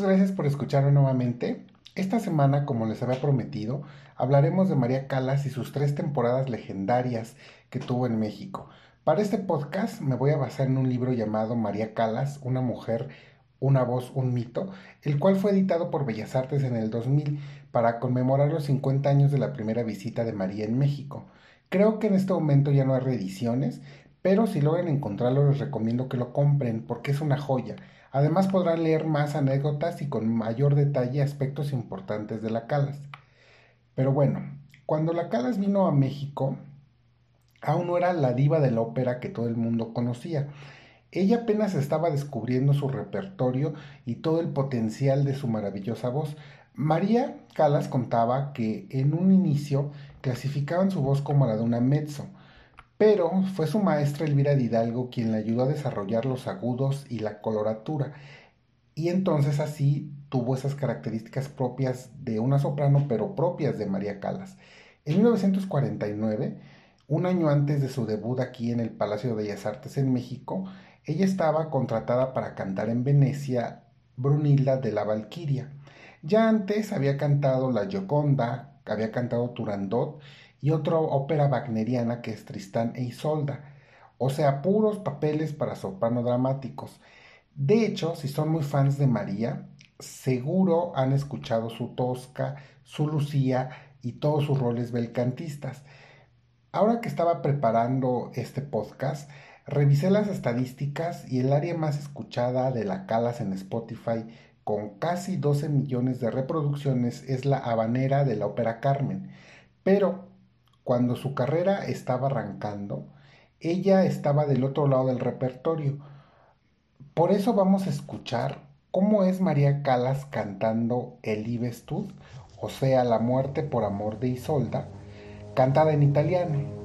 Muchas gracias por escucharme nuevamente. Esta semana, como les había prometido, hablaremos de María Calas y sus tres temporadas legendarias que tuvo en México. Para este podcast me voy a basar en un libro llamado María Calas, una mujer, una voz, un mito, el cual fue editado por Bellas Artes en el 2000 para conmemorar los 50 años de la primera visita de María en México. Creo que en este momento ya no hay reediciones, pero si logran encontrarlo les recomiendo que lo compren porque es una joya. Además podrán leer más anécdotas y con mayor detalle aspectos importantes de la Calas. Pero bueno, cuando la Calas vino a México, aún no era la diva de la ópera que todo el mundo conocía. Ella apenas estaba descubriendo su repertorio y todo el potencial de su maravillosa voz. María Calas contaba que en un inicio clasificaban su voz como la de una mezzo, pero fue su maestra Elvira Hidalgo quien le ayudó a desarrollar los agudos y la coloratura, y entonces así tuvo esas características propias de una soprano, pero propias de María Calas. En 1949, un año antes de su debut aquí en el Palacio de Bellas Artes en México, ella estaba contratada para cantar en Venecia Brunilda de la Valquiria. Ya antes había cantado La Gioconda, había cantado Turandot y otra ópera wagneriana que es Tristán e Isolda, o sea, puros papeles para soprano dramáticos. De hecho, si son muy fans de María, seguro han escuchado su Tosca, su Lucía y todos sus roles belcantistas. Ahora que estaba preparando este podcast, revisé las estadísticas y el área más escuchada de la Calas en Spotify, con casi 12 millones de reproducciones, es la habanera de la ópera Carmen. Pero cuando su carrera estaba arrancando, ella estaba del otro lado del repertorio. Por eso vamos a escuchar cómo es María Calas cantando El Ivestud, o sea, La muerte por amor de Isolda, cantada en italiano.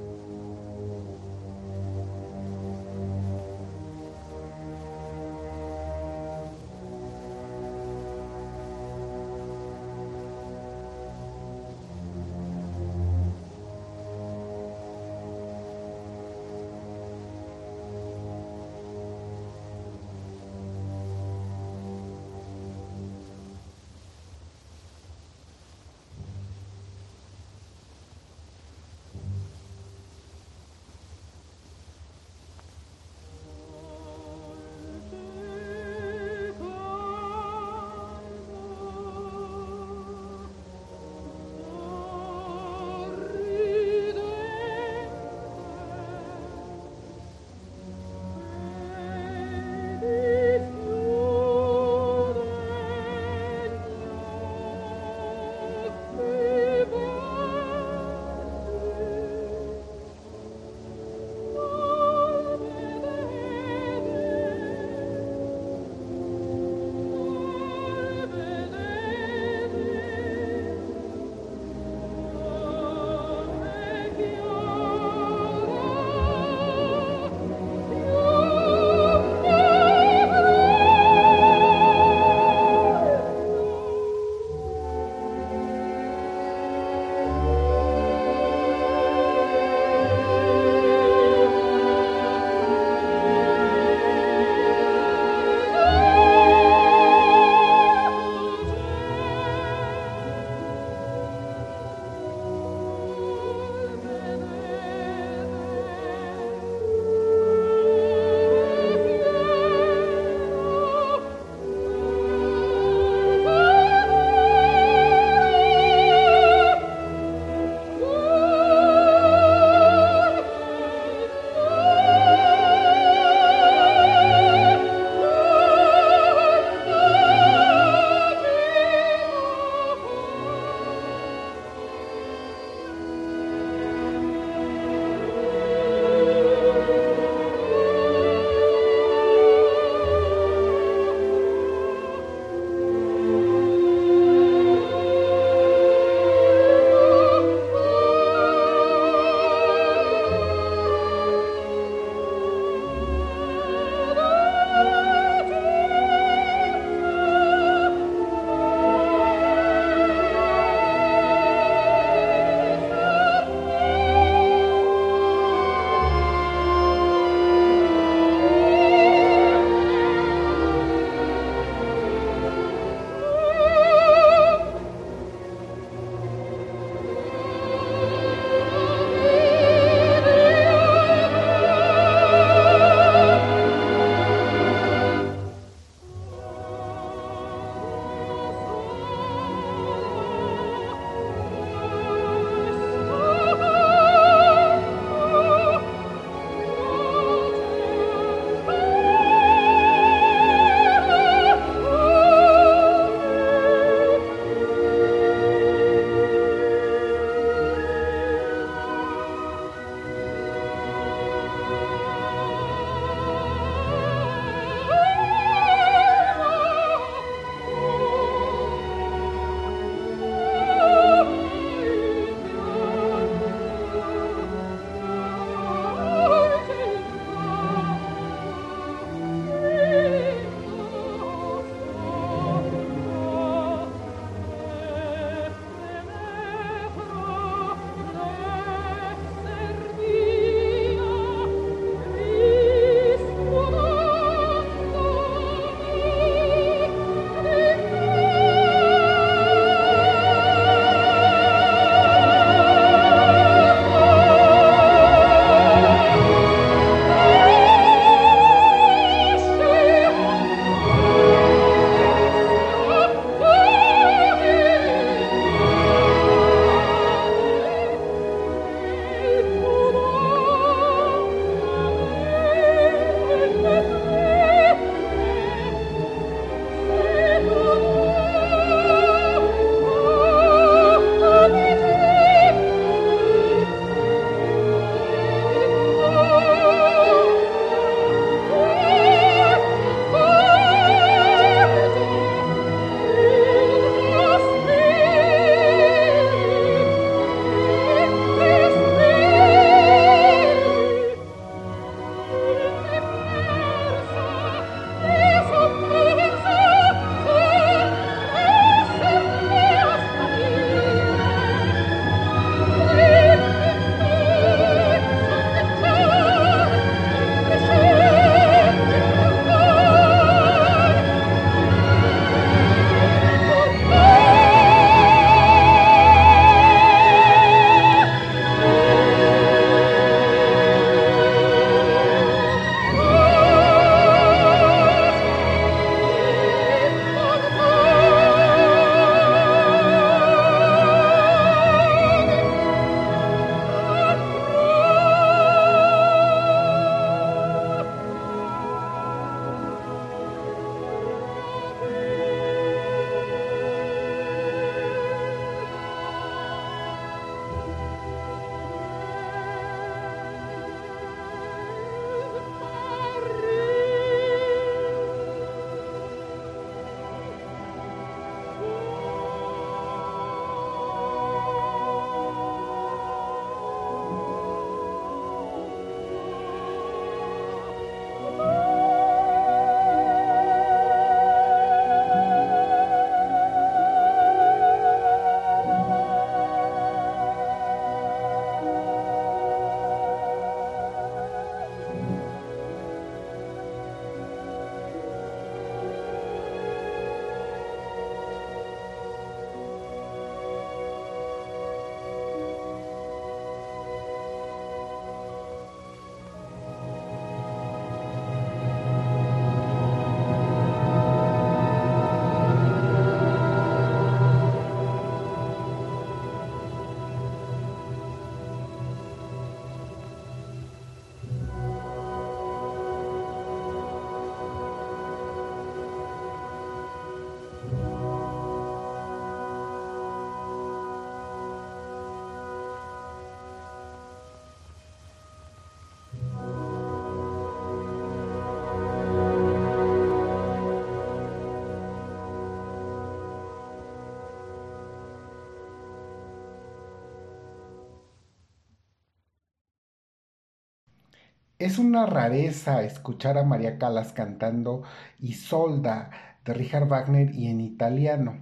Es una rareza escuchar a María Callas cantando Isolda de Richard Wagner y en italiano.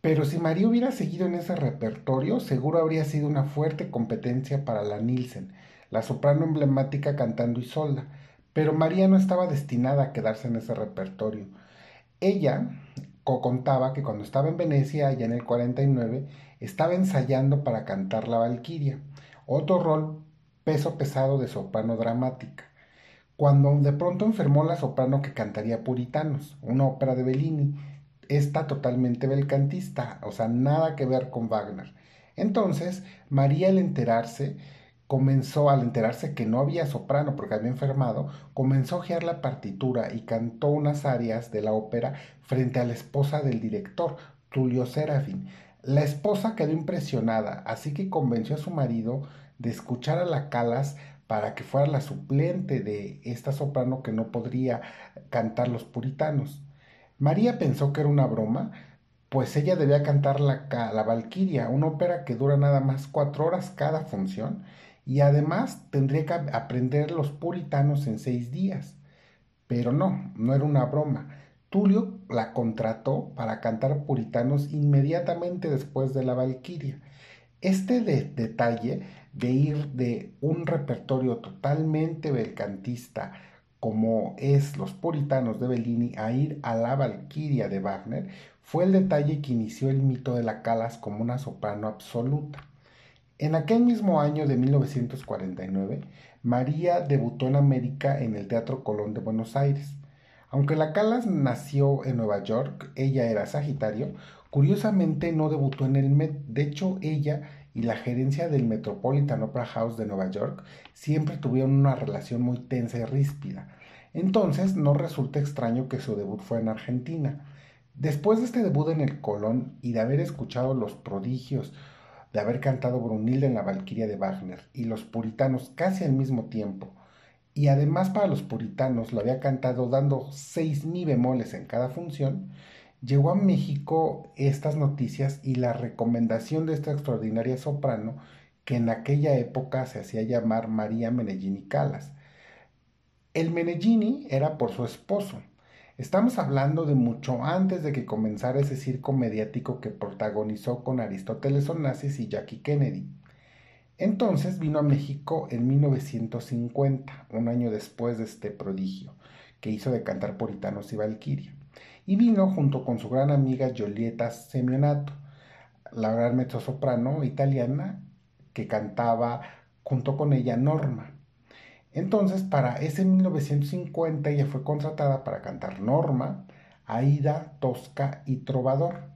Pero si María hubiera seguido en ese repertorio, seguro habría sido una fuerte competencia para la Nielsen, la soprano emblemática cantando Isolda. Pero María no estaba destinada a quedarse en ese repertorio. Ella contaba que cuando estaba en Venecia, ya en el 49, estaba ensayando para cantar La Valquiria, otro rol peso pesado de soprano dramática. Cuando de pronto enfermó la soprano que cantaría Puritanos, una ópera de Bellini, está totalmente belcantista, o sea, nada que ver con Wagner. Entonces, María al enterarse, comenzó, al enterarse que no había soprano porque había enfermado, comenzó a ojear la partitura y cantó unas arias de la ópera frente a la esposa del director, Tulio Serafín. La esposa quedó impresionada, así que convenció a su marido de escuchar a la Calas para que fuera la suplente de esta soprano que no podría cantar los puritanos. María pensó que era una broma, pues ella debía cantar la, la Valquiria, una ópera que dura nada más cuatro horas cada función, y además tendría que aprender los puritanos en seis días. Pero no, no era una broma. Tulio la contrató para cantar puritanos inmediatamente después de la Valquiria. Este detalle de ir de un repertorio totalmente belcantista como es Los Puritanos de Bellini a ir a la Valquiria de Wagner, fue el detalle que inició el mito de la Calas como una soprano absoluta. En aquel mismo año de 1949, María debutó en América en el Teatro Colón de Buenos Aires. Aunque la Calas nació en Nueva York, ella era Sagitario, curiosamente no debutó en el Met. De hecho, ella y la gerencia del Metropolitan Opera House de Nueva York siempre tuvieron una relación muy tensa y ríspida. Entonces no resulta extraño que su debut fue en Argentina. Después de este debut en el Colón y de haber escuchado los prodigios, de haber cantado Brunilda en la Valquiria de Wagner y los puritanos casi al mismo tiempo, y además para los puritanos lo había cantado dando seis mi bemoles en cada función, llegó a México estas noticias y la recomendación de esta extraordinaria soprano que en aquella época se hacía llamar María Menellini Calas. El Menellini era por su esposo. Estamos hablando de mucho antes de que comenzara ese circo mediático que protagonizó con Aristóteles Onassis y Jackie Kennedy. Entonces vino a México en 1950, un año después de este prodigio, que hizo de cantar Puritanos y Valquiria y vino junto con su gran amiga Giulietta Semionato, la gran mezzosoprano italiana que cantaba junto con ella Norma. Entonces, para ese 1950 ella fue contratada para cantar Norma, Aida, Tosca y Trovador.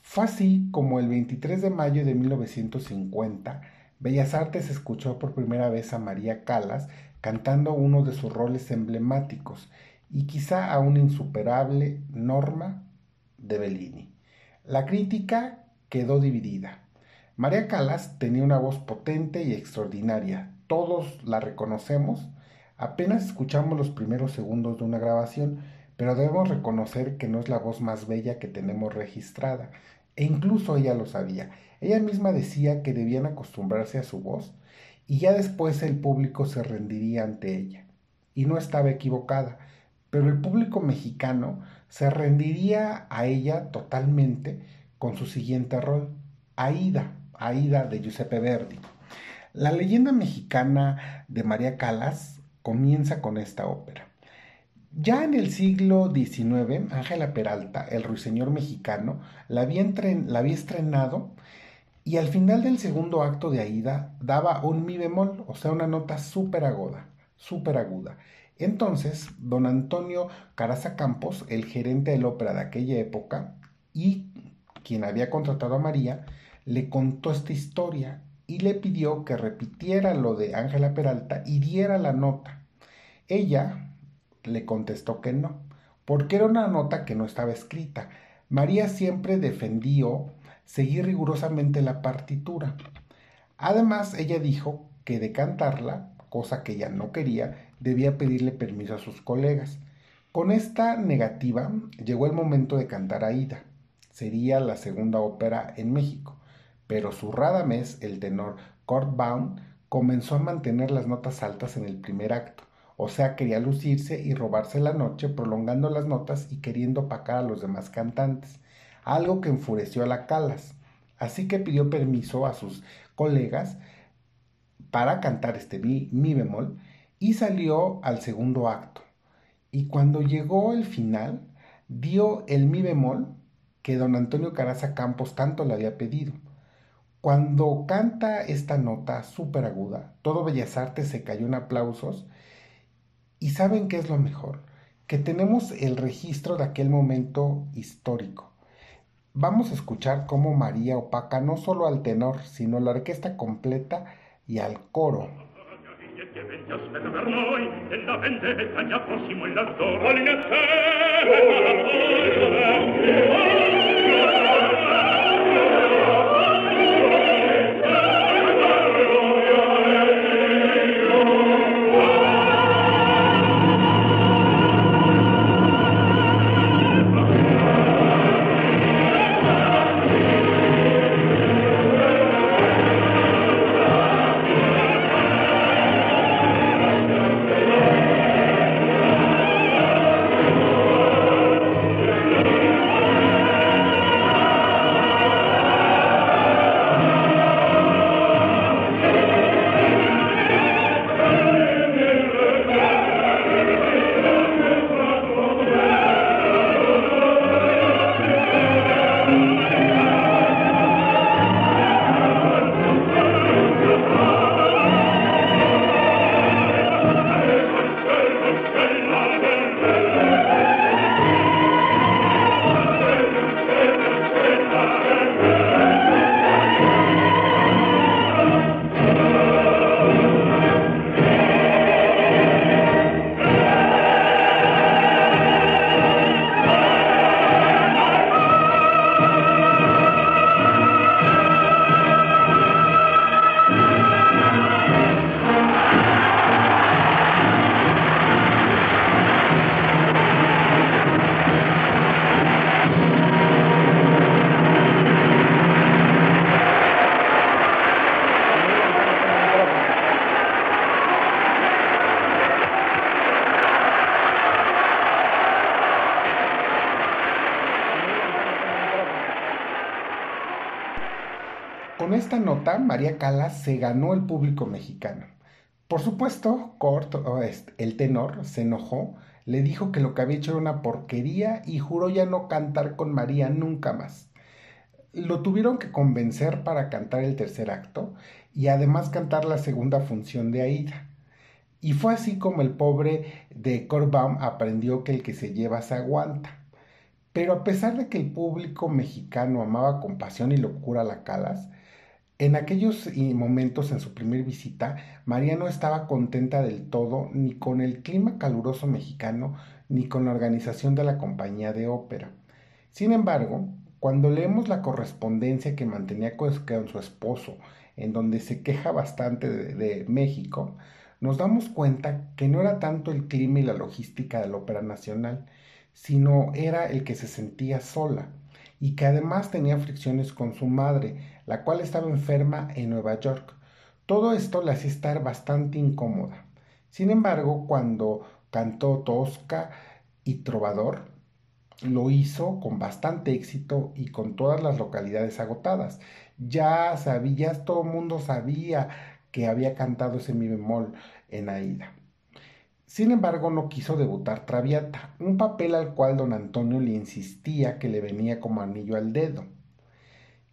Fue así como el 23 de mayo de 1950, Bellas Artes escuchó por primera vez a María Calas cantando uno de sus roles emblemáticos, y quizá a una insuperable norma de Bellini. La crítica quedó dividida. María Calas tenía una voz potente y extraordinaria. Todos la reconocemos. Apenas escuchamos los primeros segundos de una grabación, pero debemos reconocer que no es la voz más bella que tenemos registrada. E incluso ella lo sabía. Ella misma decía que debían acostumbrarse a su voz y ya después el público se rendiría ante ella. Y no estaba equivocada pero el público mexicano se rendiría a ella totalmente con su siguiente rol, Aida, Aida de Giuseppe Verdi. La leyenda mexicana de María Calas comienza con esta ópera. Ya en el siglo XIX, Ángela Peralta, el ruiseñor mexicano, la había, la estrenado y al final del segundo acto de Aida daba un mi bemol, o sea, una nota súper aguda, súper aguda. Entonces, don Antonio Caraza Campos, el gerente de la ópera de aquella época, y quien había contratado a María, le contó esta historia y le pidió que repitiera lo de Ángela Peralta y diera la nota. Ella le contestó que no, porque era una nota que no estaba escrita. María siempre defendió seguir rigurosamente la partitura. Además, ella dijo que de cantarla, cosa que ella no quería, debía pedirle permiso a sus colegas. Con esta negativa llegó el momento de cantar Aida. Sería la segunda ópera en México, pero su Radamés, el tenor Kurt Baum, comenzó a mantener las notas altas en el primer acto, o sea, quería lucirse y robarse la noche, prolongando las notas y queriendo opacar a los demás cantantes, algo que enfureció a la Calas. Así que pidió permiso a sus colegas para cantar este mi, mi bemol y salió al segundo acto. Y cuando llegó el final, dio el mi bemol que don Antonio Caraza Campos tanto le había pedido. Cuando canta esta nota súper aguda, todo Bellas Artes se cayó en aplausos y saben qué es lo mejor, que tenemos el registro de aquel momento histórico. Vamos a escuchar cómo María opaca no solo al tenor, sino la orquesta completa y al coro. che venti aspetta per noi e la vendetta gli approssimo il lazzor. Voglio te, ma la voglio te, esta nota, María Calas se ganó el público mexicano. Por supuesto, Cort, el tenor, se enojó, le dijo que lo que había hecho era una porquería y juró ya no cantar con María nunca más. Lo tuvieron que convencer para cantar el tercer acto y además cantar la segunda función de Aida. Y fue así como el pobre de Corbaum aprendió que el que se lleva se aguanta. Pero a pesar de que el público mexicano amaba con pasión y locura a la Calas, en aquellos momentos, en su primer visita, María no estaba contenta del todo ni con el clima caluroso mexicano ni con la organización de la compañía de ópera. Sin embargo, cuando leemos la correspondencia que mantenía con su esposo, en donde se queja bastante de, México, nos damos cuenta que no era tanto el clima y la logística de la Ópera Nacional, sino era el que se sentía sola y que además tenía fricciones con su madre, la cual estaba enferma en Nueva York. Todo esto la hacía estar bastante incómoda. Sin embargo, cuando cantó Tosca y Trovador, lo hizo con bastante éxito y con todas las localidades agotadas. Ya sabía, todo el mundo sabía que había cantado ese mi bemol en Aida. Sin embargo, no quiso debutar Traviata, un papel al cual don Antonio le insistía que le venía como anillo al dedo.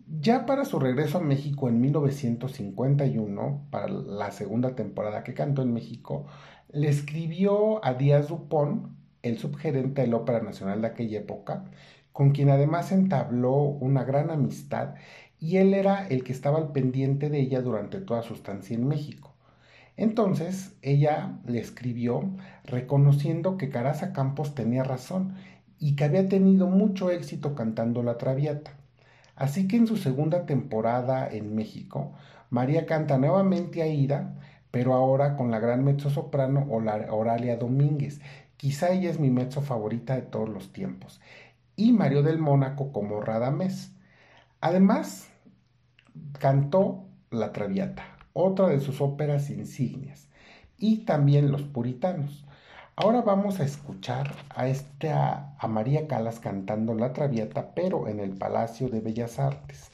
Ya para su regreso a México en 1951, para la segunda temporada que cantó en México, le escribió a Díaz Dupont, el subgerente de la Ópera Nacional de aquella época, con quien además entabló una gran amistad y él era el que estaba al pendiente de ella durante toda su estancia en México. Entonces ella le escribió reconociendo que Caraza Campos tenía razón y que había tenido mucho éxito cantando la Traviata. Así que en su segunda temporada en México, María canta nuevamente a Ida, pero ahora con la gran mezzosoprano Oralia Domínguez. Quizá ella es mi mezzo favorita de todos los tiempos. Y Mario del Mónaco como Radamés. Además, cantó la Traviata otra de sus óperas insignias, y también Los Puritanos. Ahora vamos a escuchar a, esta, a María Calas cantando La Traviata, pero en el Palacio de Bellas Artes.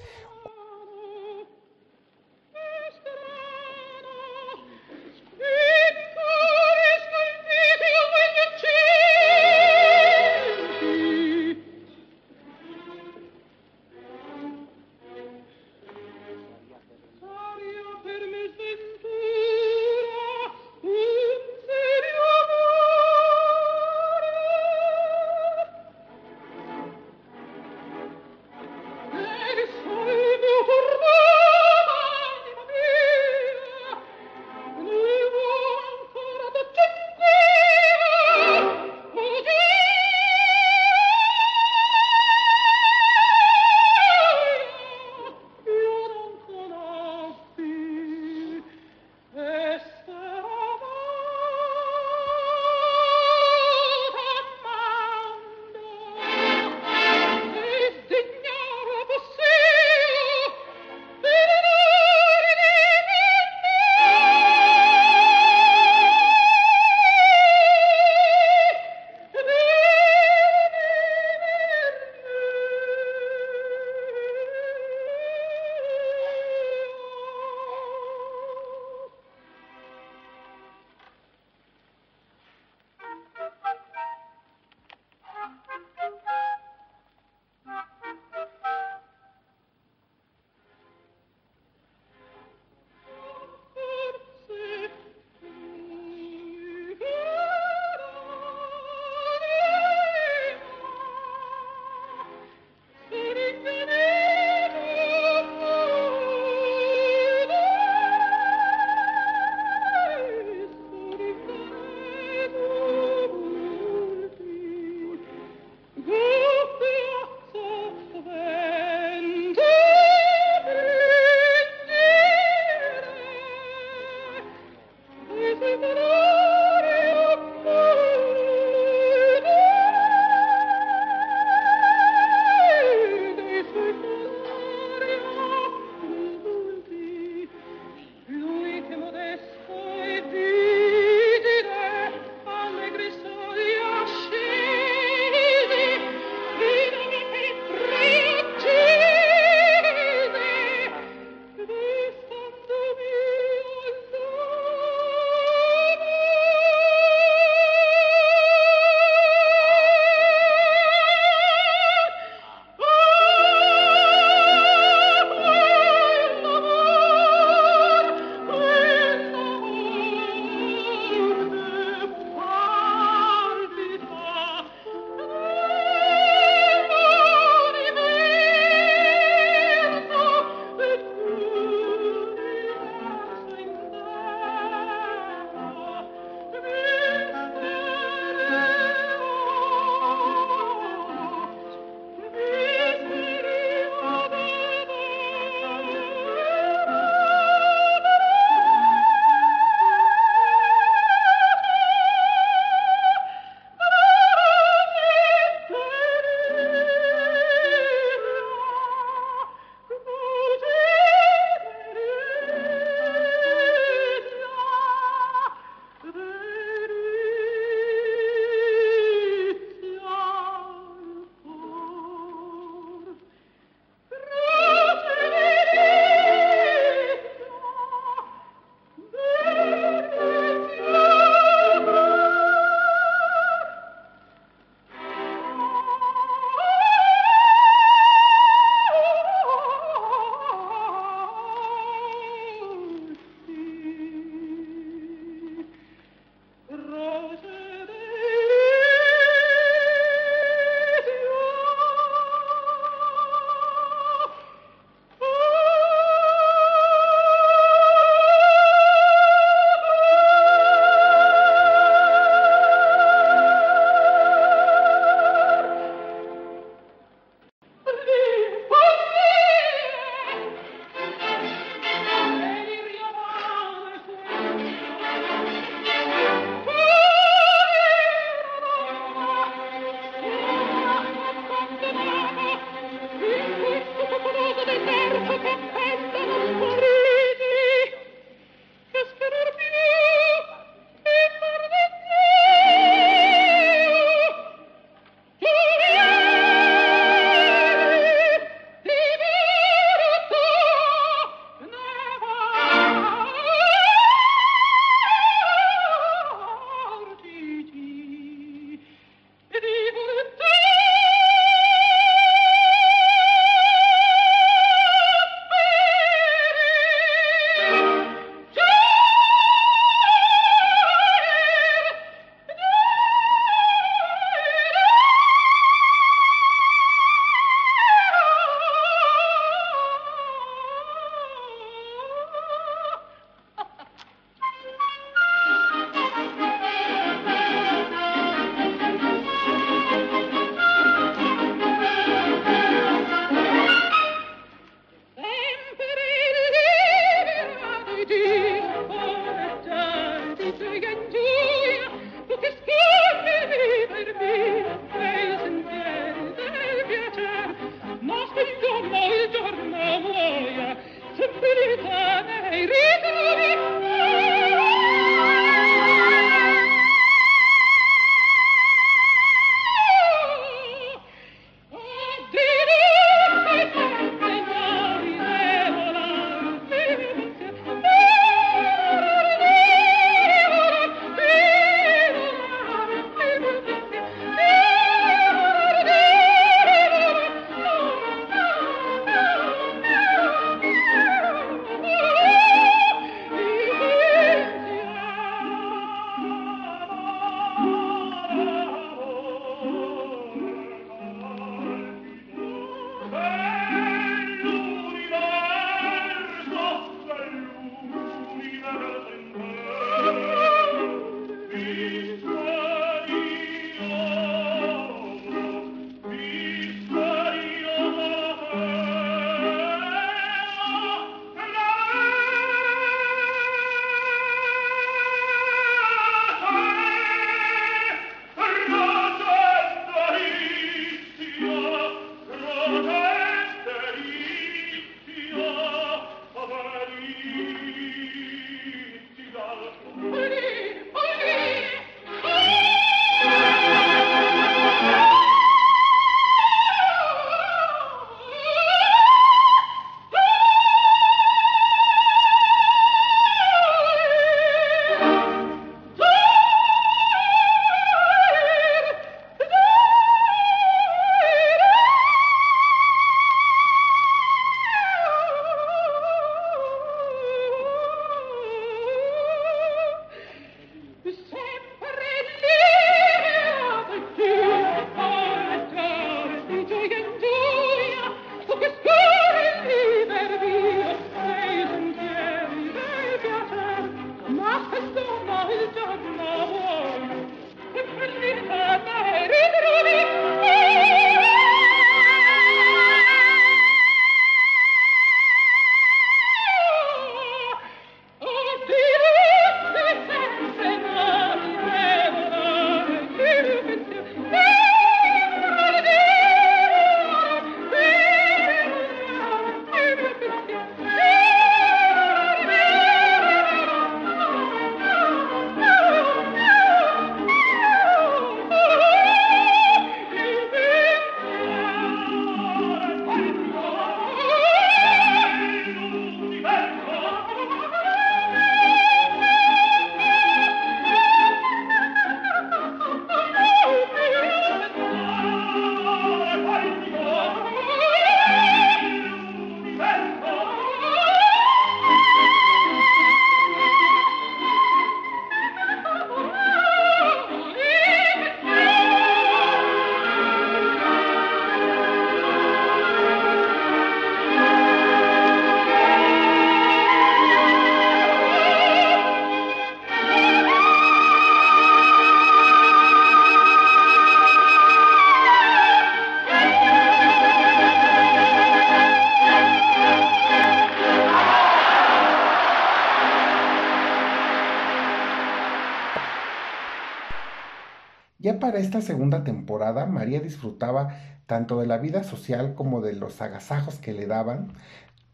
Ya para esta segunda temporada, María disfrutaba tanto de la vida social como de los agasajos que le daban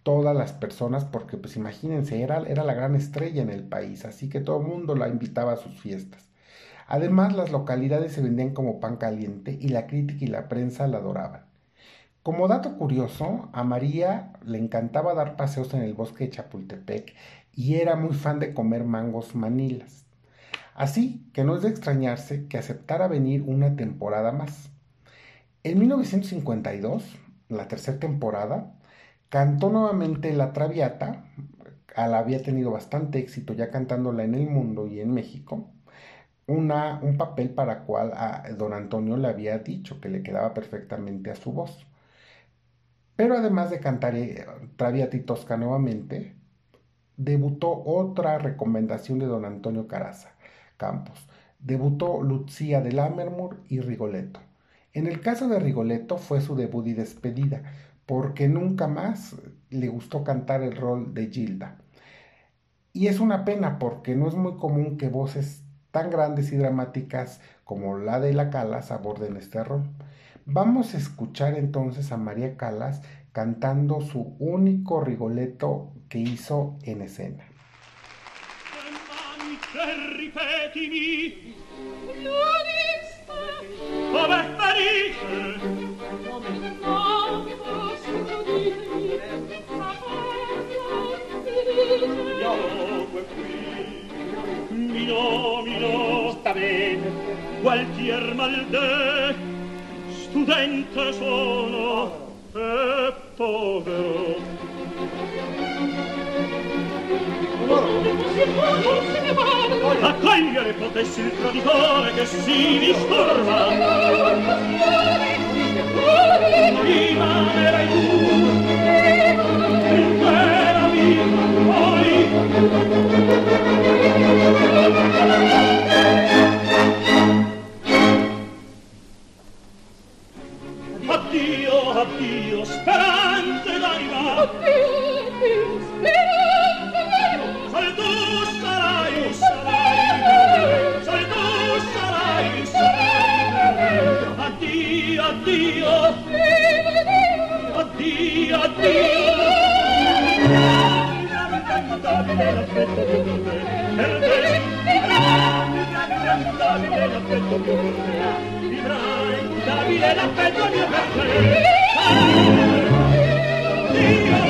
todas las personas, porque pues imagínense, era, era la gran estrella en el país, así que todo el mundo la invitaba a sus fiestas. Además, las localidades se vendían como pan caliente y la crítica y la prensa la adoraban. Como dato curioso, a María le encantaba dar paseos en el bosque de Chapultepec y era muy fan de comer mangos manilas. Así que no es de extrañarse que aceptara venir una temporada más. En 1952, la tercera temporada, cantó nuevamente La Traviata, la había tenido bastante éxito ya cantándola en el mundo y en México, una, un papel para cual a don Antonio le había dicho que le quedaba perfectamente a su voz. Pero además de cantar eh, Traviata y Tosca nuevamente, debutó otra recomendación de don Antonio Caraza, Campos. Debutó Lucía de Lammermoor y Rigoletto. En el caso de Rigoletto fue su debut y despedida, porque nunca más le gustó cantar el rol de Gilda. Y es una pena porque no es muy común que voces tan grandes y dramáticas como la de la Calas aborden este rol. Vamos a escuchar entonces a María Calas cantando su único Rigoletto que hizo en escena. e ripetimi. L'odista come parisce come non che posso giudicare sapere io qui. Mi nomino sta bene. Qualchier malde, studente sono e povero. Loro a cogliere potessi il traditore che si disturba rimanerai tu intera vita poi. l'affetto più per me perdere Davide l'affetto più per me vivrai Davide l'affetto mio per te Dio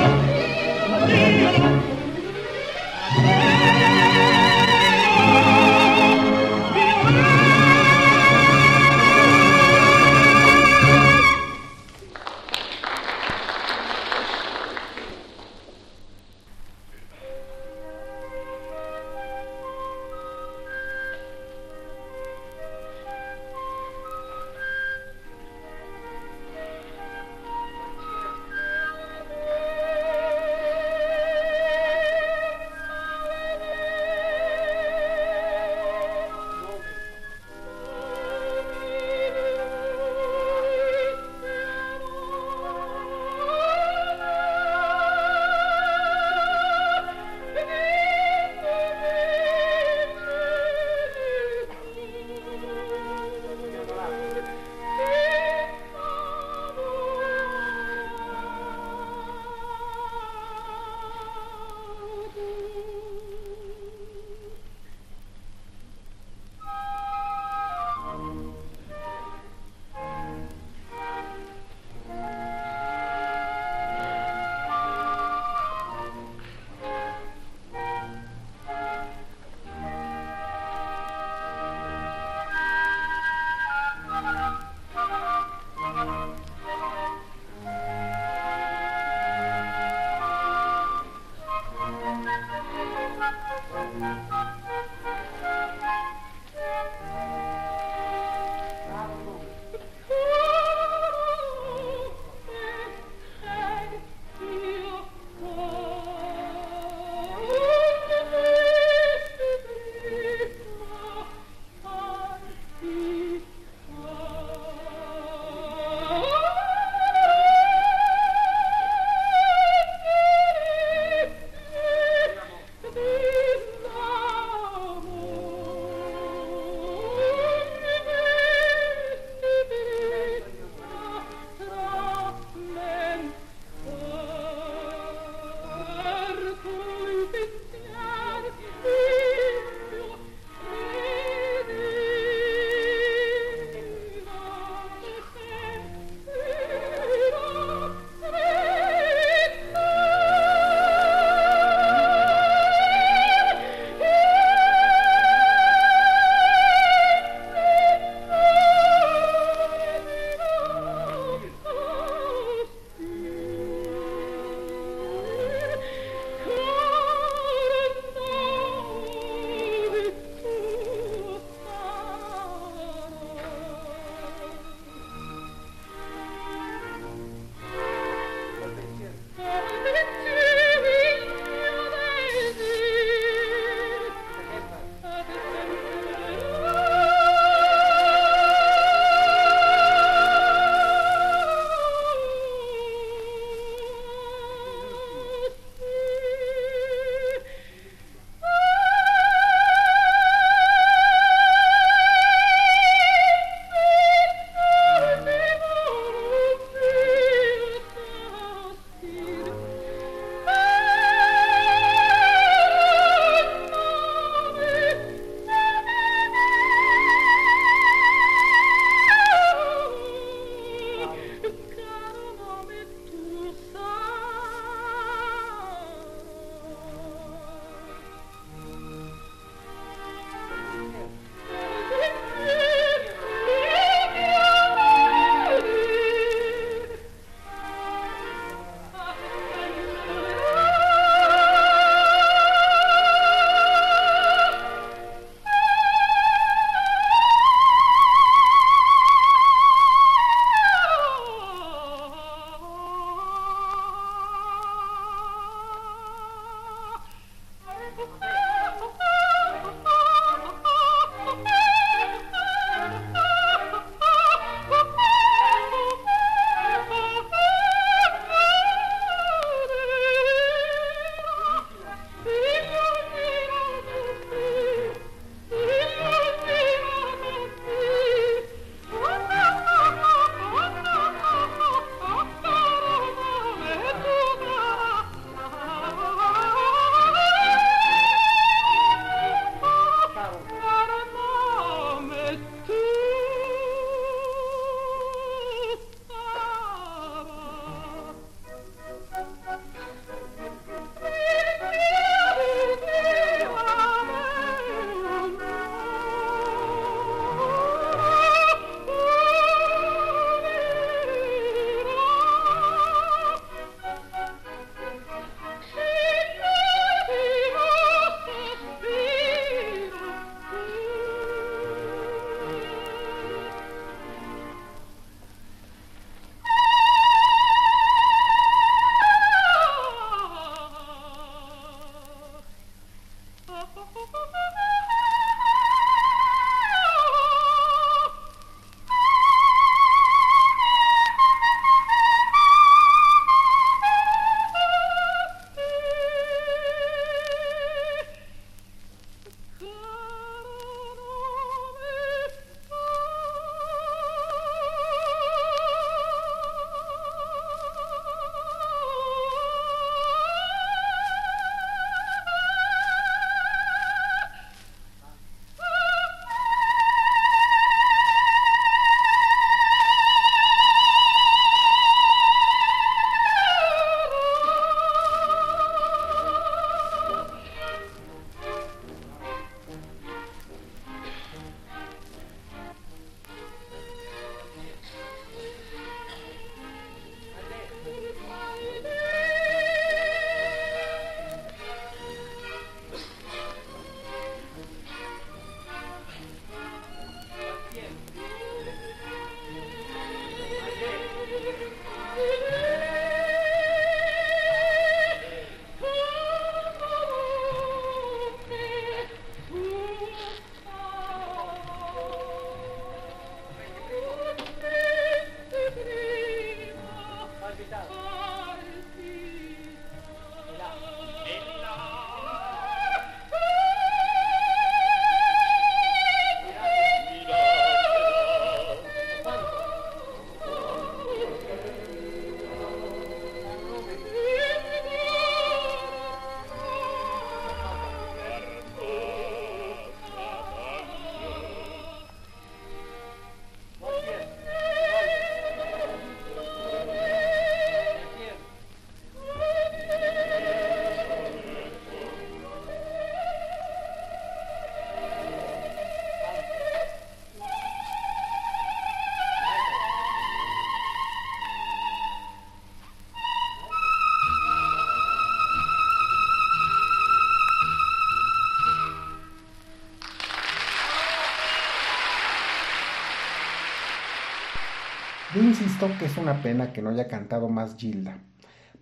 insisto que es una pena que no haya cantado más Gilda.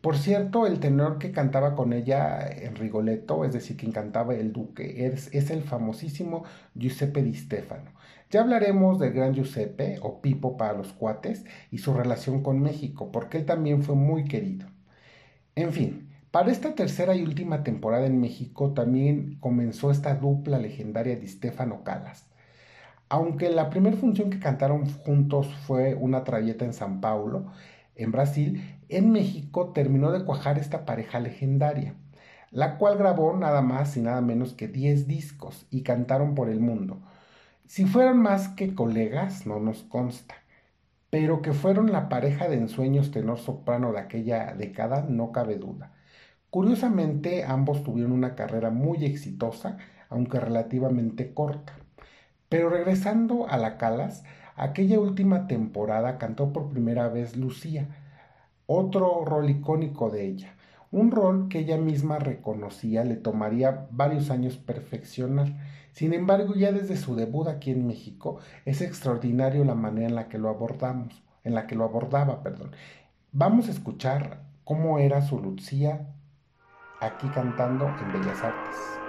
Por cierto, el tenor que cantaba con ella en Rigoletto, es decir, quien cantaba el duque, es, es, el famosísimo Giuseppe Di Stefano. Ya hablaremos del gran Giuseppe, o Pipo para los cuates, y su relación con México, porque él también fue muy querido. En fin, para esta tercera y última temporada en México también comenzó esta dupla legendaria de Stefano Calas. Aunque la primera función que cantaron juntos fue una traviata en San Paulo, en Brasil, en México terminó de cuajar esta pareja legendaria, la cual grabó nada más y nada menos que 10 discos y cantaron por el mundo. Si fueron más que colegas, no nos consta, pero que fueron la pareja de ensueños tenor soprano de aquella década, no cabe duda. Curiosamente, ambos tuvieron una carrera muy exitosa, aunque relativamente corta. Pero regresando a la Calas, aquella última temporada cantó por primera vez Lucía, otro rol icónico de ella, un rol que ella misma reconocía le tomaría varios años perfeccionar. Sin embargo, ya desde su debut aquí en México, es extraordinario la manera en la que lo abordamos, en la que lo abordaba, perdón. Vamos a escuchar cómo era su Lucía aquí cantando en Bellas Artes.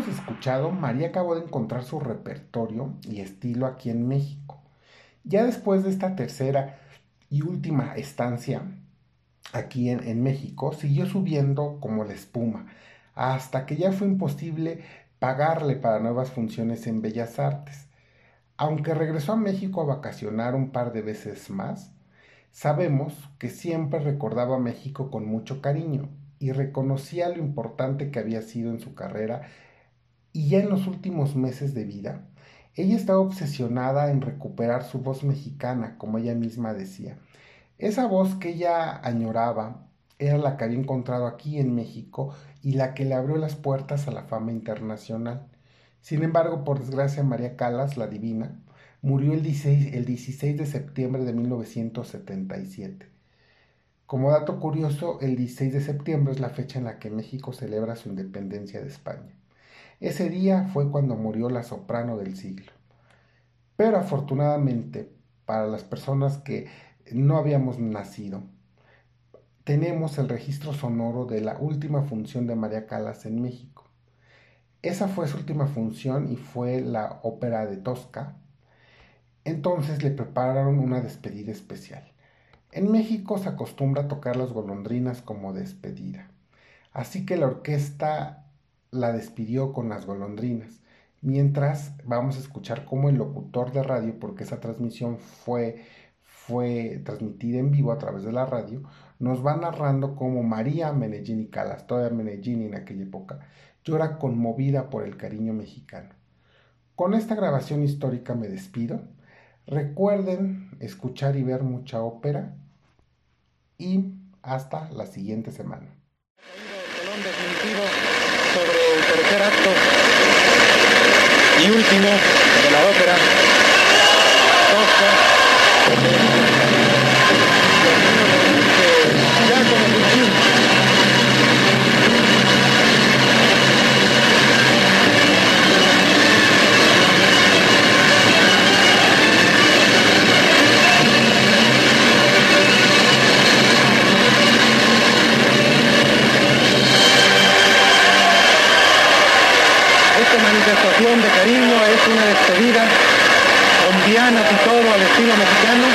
Hemos escuchado, María acabó de encontrar su repertorio y estilo aquí en México. Ya después de esta tercera y última estancia aquí en, en México, siguió subiendo como la espuma, hasta que ya fue imposible pagarle para nuevas funciones en Bellas Artes. Aunque regresó a México a vacacionar un par de veces más, sabemos que siempre recordaba a México con mucho cariño y reconocía lo importante que había sido en su carrera y ya en los últimos meses de vida, ella estaba obsesionada en recuperar su voz mexicana, como ella misma decía. Esa voz que ella añoraba era la que había encontrado aquí en México y la que le abrió las puertas a la fama internacional. Sin embargo, por desgracia, María Calas, la divina, murió el 16, el 16 de septiembre de 1977. Como dato curioso, el 16 de septiembre es la fecha en la que México celebra su independencia de España. Ese día fue cuando murió la soprano del siglo. Pero afortunadamente, para las personas que no habíamos nacido, tenemos el registro sonoro de la última función de María Calas en México. Esa fue su última función y fue la ópera de Tosca. Entonces le prepararon una despedida especial. En México se acostumbra a tocar las golondrinas como despedida. Así que la orquesta la despidió con las golondrinas. Mientras vamos a escuchar cómo el locutor de radio, porque esa transmisión fue, fue transmitida en vivo a través de la radio, nos va narrando cómo María Menellini Calas, todavía Menellini en aquella época, llora conmovida por el cariño mexicano. Con esta grabación histórica me despido. Recuerden escuchar y ver mucha ópera y hasta la siguiente semana. Tercer acto. Y último de la ópera. De mexicano.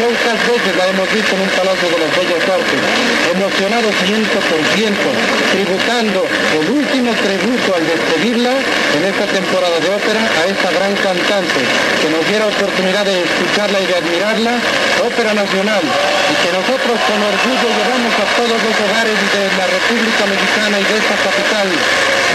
Pocas veces la hemos visto en un palacio de los Bellos Artes. Por ciento, tributando el último tributo al despedirla en esta temporada de ópera a esta gran cantante que nos diera oportunidad de escucharla y de admirarla, ópera nacional, y que nosotros con orgullo llevamos a todos los hogares de la República Mexicana y de esta capital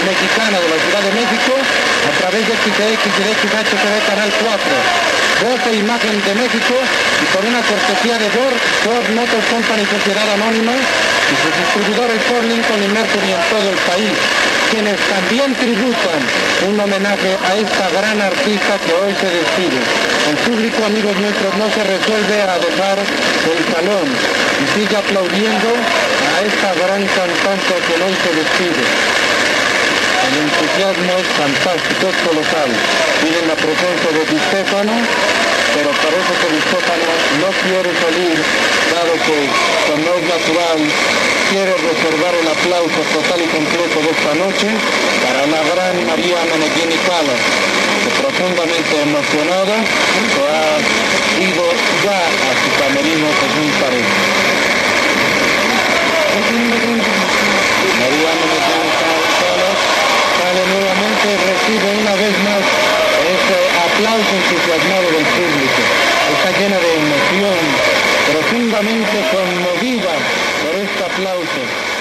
mexicana de la Ciudad de México a través de XTX y de XHTV Canal 4. E imagen de México y con una cortesía de Ford, Ford Motors Company Sociedad Anónima y sus distribuidores Ford Lincoln y Mercury en todo el país, quienes también tributan un homenaje a esta gran artista que hoy se despide. El público, amigos nuestros, no se resuelve a dejar el salón y sigue aplaudiendo a esta gran cantante que hoy se despide. El entusiasmo fantástico, es colosal. Tienen la presencia de Di Stefano, pero parece que Di no quiere salir, dado que, cuando es natural, quiere reservar el aplauso total y completo de esta noche para la gran María Meneghini Calas, que profundamente emocionada ha ido ya a su camerino según parece. Nuevamente recibe una vez más ese aplauso entusiasmado del público. Está llena de emoción, profundamente conmovida por este aplauso.